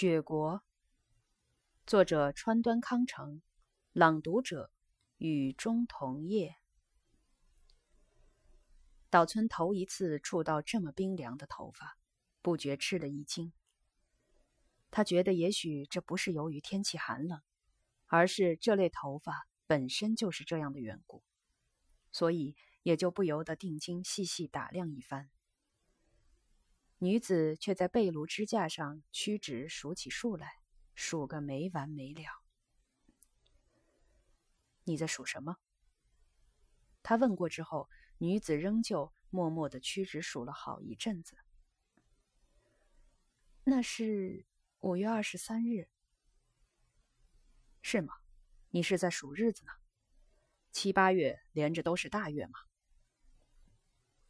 雪国，作者川端康成，朗读者雨中桐叶。岛村头一次触到这么冰凉的头发，不觉吃了一惊。他觉得也许这不是由于天气寒冷，而是这类头发本身就是这样的缘故，所以也就不由得定睛细细打量一番。女子却在被炉支架上屈指数起数来，数个没完没了。你在数什么？他问过之后，女子仍旧默默的屈指数了好一阵子。那是五月二十三日，是吗？你是在数日子呢？七八月连着都是大月吗？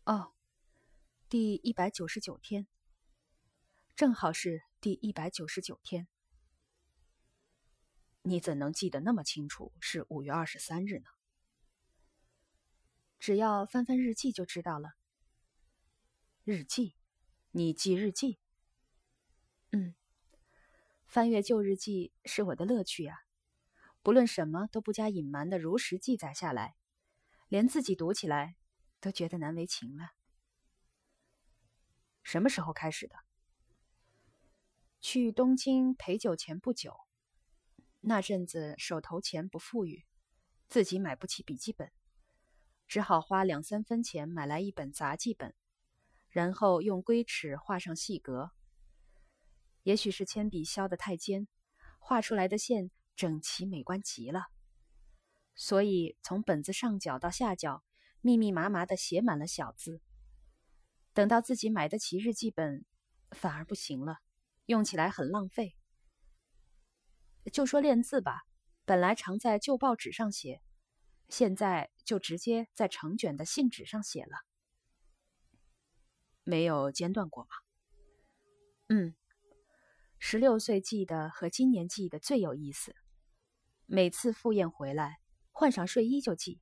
哦。第一百九十九天，正好是第一百九十九天。你怎能记得那么清楚？是五月二十三日呢？只要翻翻日记就知道了。日记，你记日记？嗯，翻阅旧日记是我的乐趣啊！不论什么都不加隐瞒的如实记载下来，连自己读起来都觉得难为情了。什么时候开始的？去东京陪酒前不久，那阵子手头钱不富裕，自己买不起笔记本，只好花两三分钱买来一本杂记本，然后用龟尺画上细格。也许是铅笔削得太尖，画出来的线整齐美观极了，所以从本子上角到下角，密密麻麻的写满了小字。等到自己买得起日记本，反而不行了，用起来很浪费。就说练字吧，本来常在旧报纸上写，现在就直接在成卷的信纸上写了。没有间断过吗？嗯，十六岁记的和今年记的最有意思。每次赴宴回来，换上睡衣就记。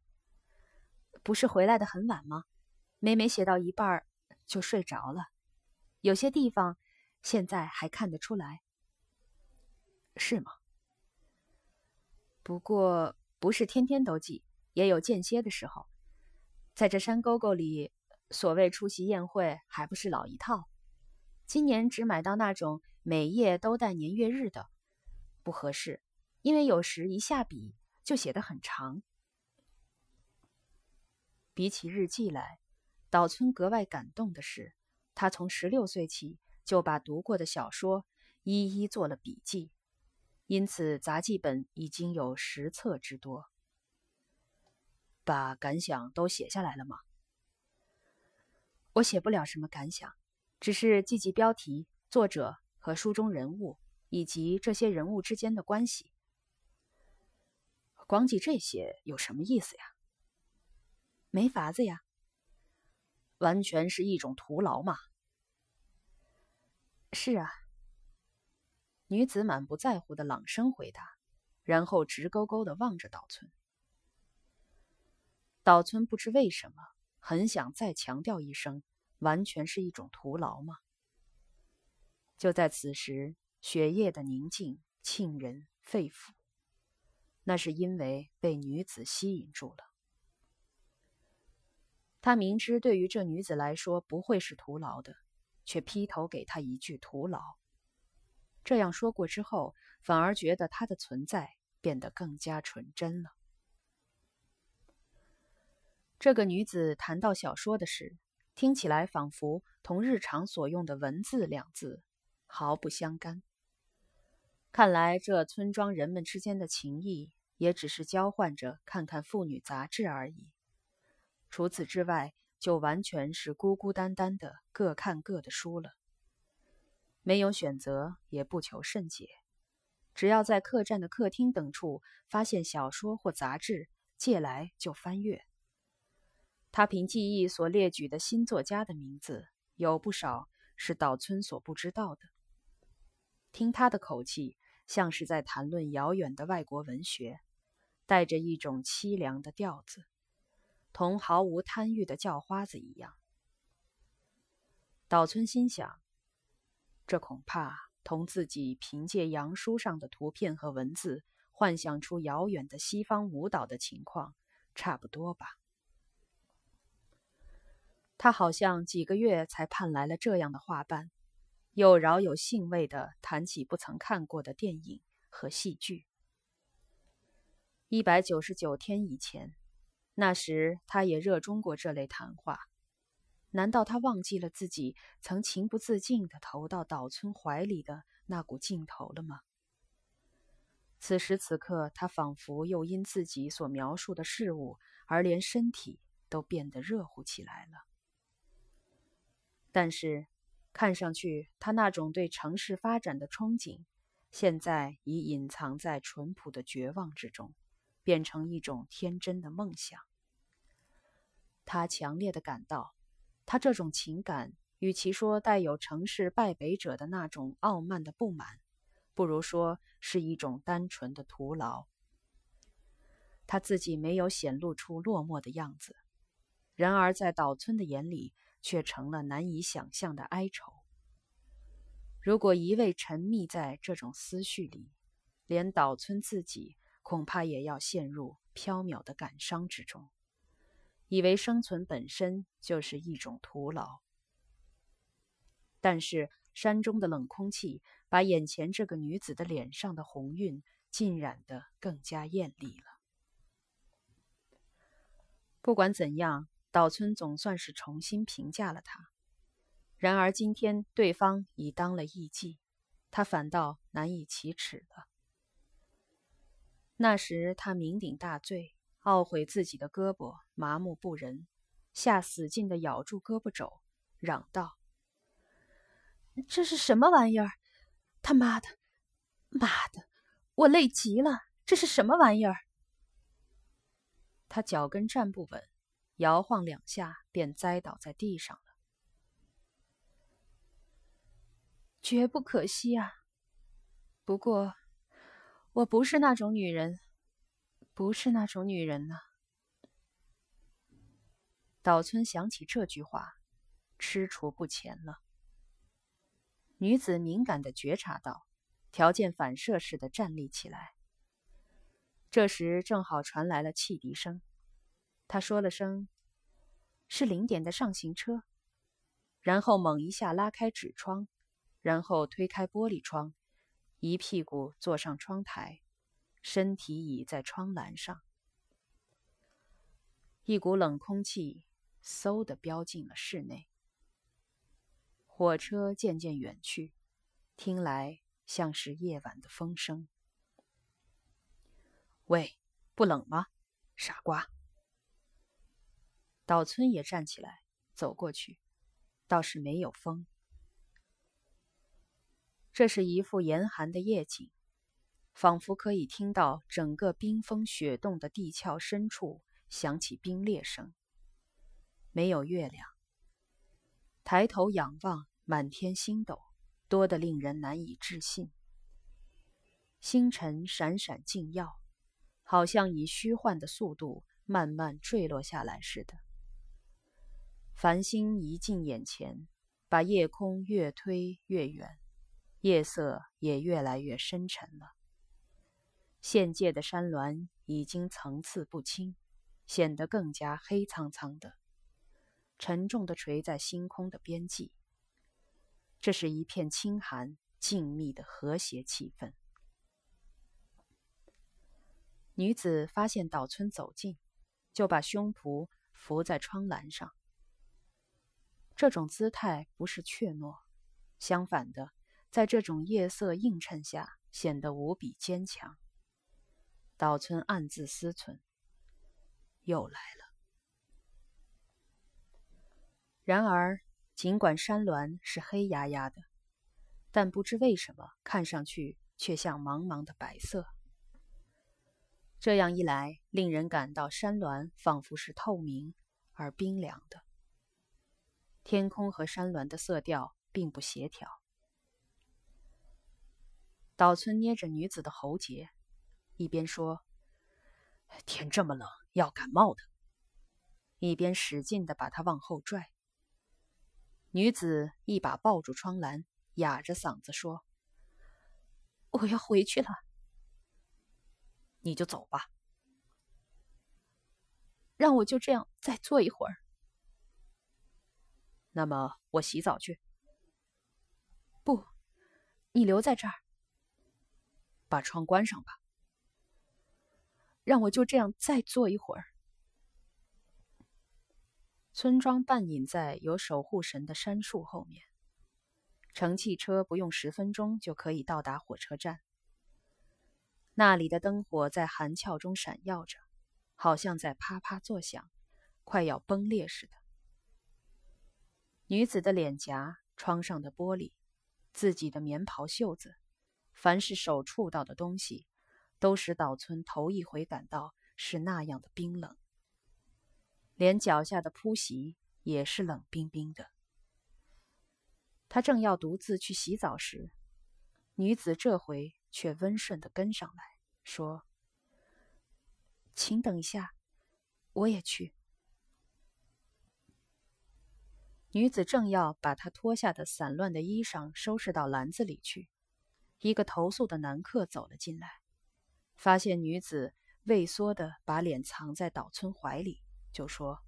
不是回来的很晚吗？每每写到一半儿。就睡着了，有些地方现在还看得出来，是吗？不过不是天天都记，也有间歇的时候。在这山沟沟里，所谓出席宴会还不是老一套。今年只买到那种每页都带年月日的，不合适，因为有时一下笔就写得很长。比起日记来。岛村格外感动的是，他从十六岁起就把读过的小说一一做了笔记，因此杂记本已经有十册之多。把感想都写下来了吗？我写不了什么感想，只是记记标题、作者和书中人物，以及这些人物之间的关系。光记这些有什么意思呀？没法子呀。完全是一种徒劳嘛。是啊，女子满不在乎的朗声回答，然后直勾勾的望着岛村。岛村不知为什么，很想再强调一声：完全是一种徒劳吗？就在此时，血液的宁静沁人肺腑，那是因为被女子吸引住了。他明知对于这女子来说不会是徒劳的，却劈头给她一句“徒劳”。这样说过之后，反而觉得她的存在变得更加纯真了。这个女子谈到小说的事，听起来仿佛同日常所用的“文字”两字毫不相干。看来这村庄人们之间的情谊，也只是交换着看看妇女杂志而已。除此之外，就完全是孤孤单单的各看各的书了。没有选择，也不求甚解，只要在客栈的客厅等处发现小说或杂志，借来就翻阅。他凭记忆所列举的新作家的名字，有不少是岛村所不知道的。听他的口气，像是在谈论遥远的外国文学，带着一种凄凉的调子。同毫无贪欲的叫花子一样，岛村心想：这恐怕同自己凭借洋书上的图片和文字幻想出遥远的西方舞蹈的情况差不多吧。他好像几个月才盼来了这样的画班，又饶有兴味地谈起不曾看过的电影和戏剧。一百九十九天以前，那时他也热衷过这类谈话。难道他忘记了自己曾情不自禁地投到岛村怀里的那股劲头了吗？此时此刻，他仿佛又因自己所描述的事物而连身体都变得热乎起来了。但是，看上去他那种对城市发展的憧憬，现在已隐藏在淳朴的绝望之中。变成一种天真的梦想。他强烈的感到，他这种情感与其说带有城市败北者的那种傲慢的不满，不如说是一种单纯的徒劳。他自己没有显露出落寞的样子，然而在岛村的眼里却成了难以想象的哀愁。如果一味沉溺在这种思绪里，连岛村自己。恐怕也要陷入缥缈的感伤之中，以为生存本身就是一种徒劳。但是山中的冷空气把眼前这个女子的脸上的红晕浸染得更加艳丽了。不管怎样，岛村总算是重新评价了她。然而今天对方已当了艺妓，他反倒难以启齿了。那时他酩酊大醉，懊悔自己的胳膊麻木不仁，下死劲的咬住胳膊肘，嚷道：“这是什么玩意儿？他妈的，妈的，我累极了！这是什么玩意儿？”他脚跟站不稳，摇晃两下便栽倒在地上了。绝不可惜啊！不过。我不是那种女人，不是那种女人呢。岛村想起这句话，踟蹰不前了。女子敏感的觉察到，条件反射似的站立起来。这时正好传来了汽笛声，他说了声：“是零点的上行车。”然后猛一下拉开纸窗，然后推开玻璃窗。一屁股坐上窗台，身体倚在窗栏上。一股冷空气嗖的飙进了室内。火车渐渐远去，听来像是夜晚的风声。喂，不冷吗，傻瓜？岛村也站起来，走过去，倒是没有风。这是一幅严寒的夜景，仿佛可以听到整个冰封雪冻的地壳深处响起冰裂声。没有月亮，抬头仰望，满天星斗多得令人难以置信。星辰闪闪静耀，好像以虚幻的速度慢慢坠落下来似的。繁星一近眼前，把夜空越推越远。夜色也越来越深沉了。县界的山峦已经层次不清，显得更加黑苍苍的，沉重的垂在星空的边际。这是一片清寒、静谧的和谐气氛。女子发现岛村走近，就把胸脯伏在窗栏上。这种姿态不是怯懦，相反的。在这种夜色映衬下，显得无比坚强。岛村暗自思忖：又来了。然而，尽管山峦是黑压压的，但不知为什么，看上去却像茫茫的白色。这样一来，令人感到山峦仿佛是透明而冰凉的。天空和山峦的色调并不协调。岛村捏着女子的喉结，一边说：“天这么冷，要感冒的。”一边使劲的把她往后拽。女子一把抱住窗栏，哑着嗓子说：“我要回去了。你就走吧。让我就这样再坐一会儿。那么我洗澡去。不，你留在这儿。把窗关上吧。让我就这样再坐一会儿。村庄半隐在有守护神的杉树后面，乘汽车不用十分钟就可以到达火车站。那里的灯火在寒峭中闪耀着。好像在啪啪作响，快要崩裂似的。女子的脸颊、窗上的玻璃、自己的棉袍袖子，凡是手触到的东西，都使岛村头一回感到是那样的冰冷。连脚下的铺席也是冷冰冰的。他正要独自去洗澡时，女子这回却温顺的跟上来说。请等一下，我也去。女子正要把她脱下的散乱的衣裳收拾到篮子里去，一个投宿的男客走了进来，发现女子畏缩的把脸藏在岛村怀里，就说：“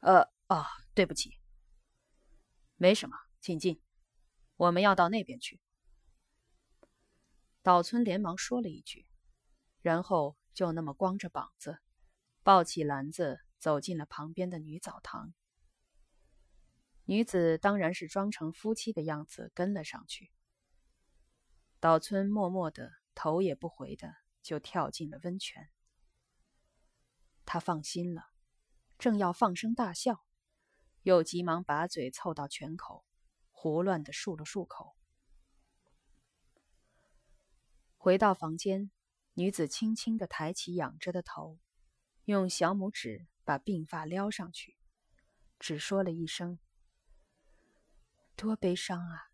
呃，哦，对不起，没什么，请进，我们要到那边去。”岛村连忙说了一句，然后。就那么光着膀子，抱起篮子走进了旁边的女澡堂。女子当然是装成夫妻的样子跟了上去。岛村默默的头也不回的就跳进了温泉。他放心了，正要放声大笑，又急忙把嘴凑到泉口，胡乱的漱了漱口。回到房间。女子轻轻地抬起仰着的头，用小拇指把鬓发撩上去，只说了一声：“多悲伤啊！”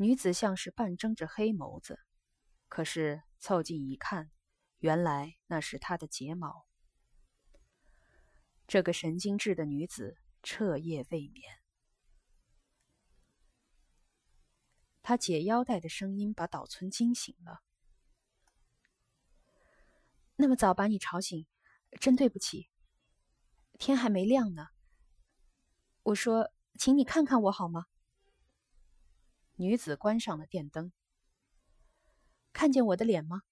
女子像是半睁着黑眸子，可是凑近一看，原来那是她的睫毛。这个神经质的女子彻夜未眠。她解腰带的声音把岛村惊醒了。那么早把你吵醒，真对不起。天还没亮呢。我说，请你看看我好吗？女子关上了电灯。看见我的脸吗？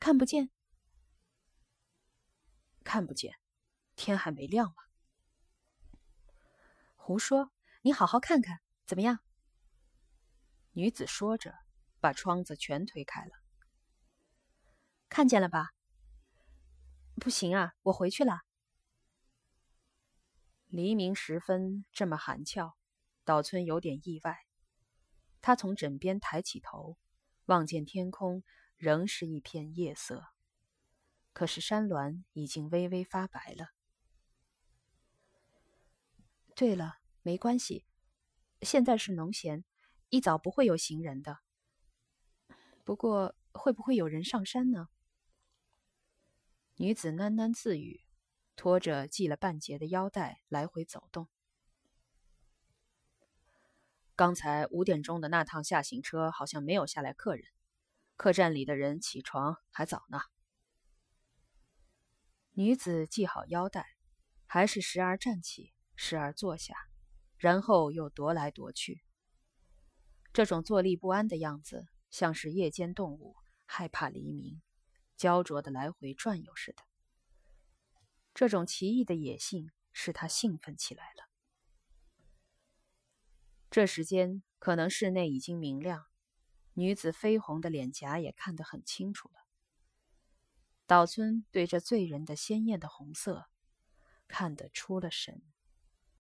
看不见。看不见，天还没亮吧？胡说！你好好看看，怎么样？女子说着，把窗子全推开了。看见了吧？不行啊，我回去了。黎明时分这么寒峭，岛村有点意外。他从枕边抬起头，望见天空仍是一片夜色，可是山峦已经微微发白了。对了，没关系，现在是农闲，一早不会有行人的。不过，会不会有人上山呢？女子喃喃自语，拖着系了半截的腰带来回走动。刚才五点钟的那趟下行车好像没有下来客人，客栈里的人起床还早呢。女子系好腰带，还是时而站起，时而坐下，然后又踱来踱去。这种坐立不安的样子，像是夜间动物害怕黎明。焦灼的来回转悠似的，这种奇异的野性使他兴奋起来了。这时间可能室内已经明亮，女子绯红的脸颊也看得很清楚了。岛村对着醉人的鲜艳的红色看得出了神。